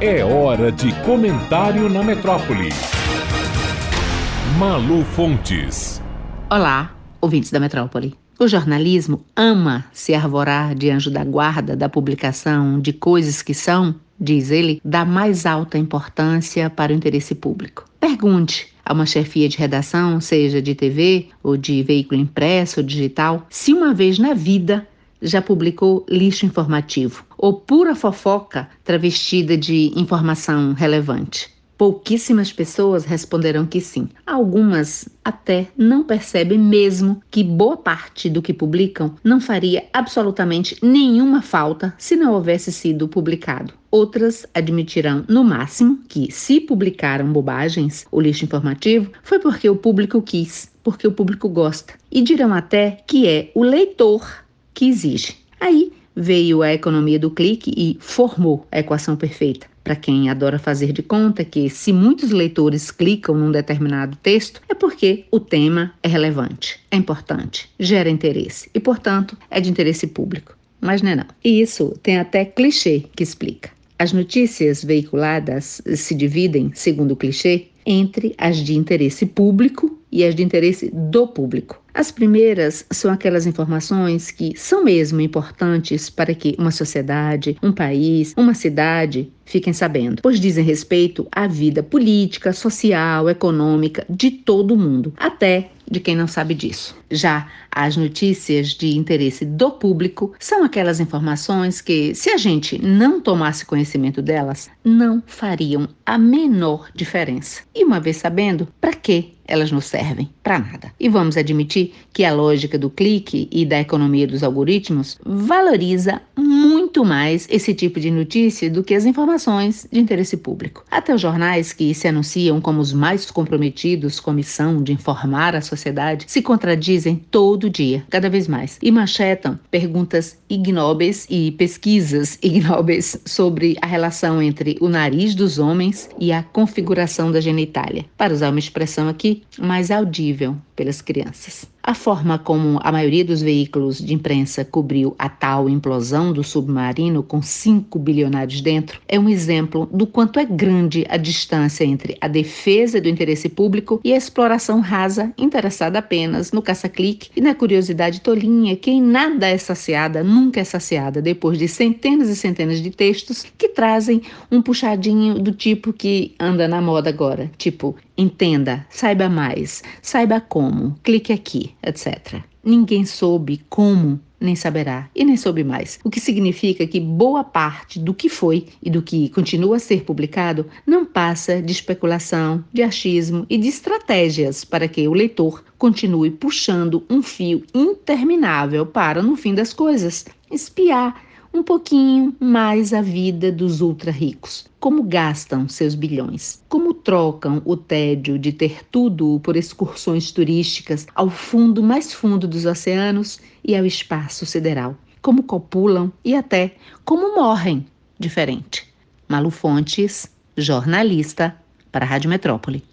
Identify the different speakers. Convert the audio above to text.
Speaker 1: É hora de comentário na metrópole. Malu Fontes.
Speaker 2: Olá, ouvintes da metrópole. O jornalismo ama se arvorar de anjo da guarda da publicação de coisas que são, diz ele, da mais alta importância para o interesse público. Pergunte a uma chefia de redação, seja de TV ou de veículo impresso ou digital, se uma vez na vida já publicou lixo informativo ou pura fofoca travestida de informação relevante. Pouquíssimas pessoas responderão que sim. Algumas até não percebem mesmo que boa parte do que publicam não faria absolutamente nenhuma falta se não houvesse sido publicado. Outras admitirão, no máximo, que se publicaram bobagens, o lixo informativo, foi porque o público quis, porque o público gosta. E dirão até que é o leitor que exige. Aí veio a economia do clique e formou a equação perfeita. Para quem adora fazer de conta que se muitos leitores clicam num determinado texto, é porque o tema é relevante, é importante, gera interesse e, portanto, é de interesse público. Mas não é não. E isso tem até clichê que explica. As notícias veiculadas se dividem, segundo o clichê, entre as de interesse público e as de interesse do público. As primeiras são aquelas informações que são mesmo importantes para que uma sociedade, um país, uma cidade fiquem sabendo, pois dizem respeito à vida política, social, econômica de todo mundo, até de quem não sabe disso. Já as notícias de interesse do público são aquelas informações que, se a gente não tomasse conhecimento delas, não fariam a menor diferença. E uma vez sabendo, para que elas nos servem? Para nada. E vamos admitir que a lógica do clique e da economia dos algoritmos valoriza muito mais esse tipo de notícia do que as informações de interesse público. Até os jornais que se anunciam como os mais comprometidos com a missão de informar a sociedade se contradizem todo dia, cada vez mais, e manchetam perguntas ignóbeis e pesquisas ignóbeis sobre a relação entre o nariz dos homens e a configuração da genitália. Para usar uma expressão aqui mais audível pelas crianças. A forma como a maioria dos veículos de imprensa cobriu a tal implosão do submarino com cinco bilionários dentro é um exemplo do quanto é grande a distância entre a defesa do interesse público e a exploração rasa interessada apenas no caça-clique e na curiosidade tolinha que em nada é saciada, nunca é saciada, depois de centenas e centenas de textos que trazem um puxadinho do tipo que anda na moda agora, tipo entenda, saiba mais, saiba como, clique aqui etc. Ninguém soube como, nem saberá, e nem soube mais. O que significa que boa parte do que foi e do que continua a ser publicado não passa de especulação, de achismo e de estratégias para que o leitor continue puxando um fio interminável para, no fim das coisas, espiar um pouquinho mais a vida dos ultra ricos. Como gastam seus bilhões? Como trocam o tédio de ter tudo por excursões turísticas ao fundo mais fundo dos oceanos e ao espaço sideral? Como copulam e até como morrem diferente? Malu Fontes, jornalista para a Rádio Metrópole.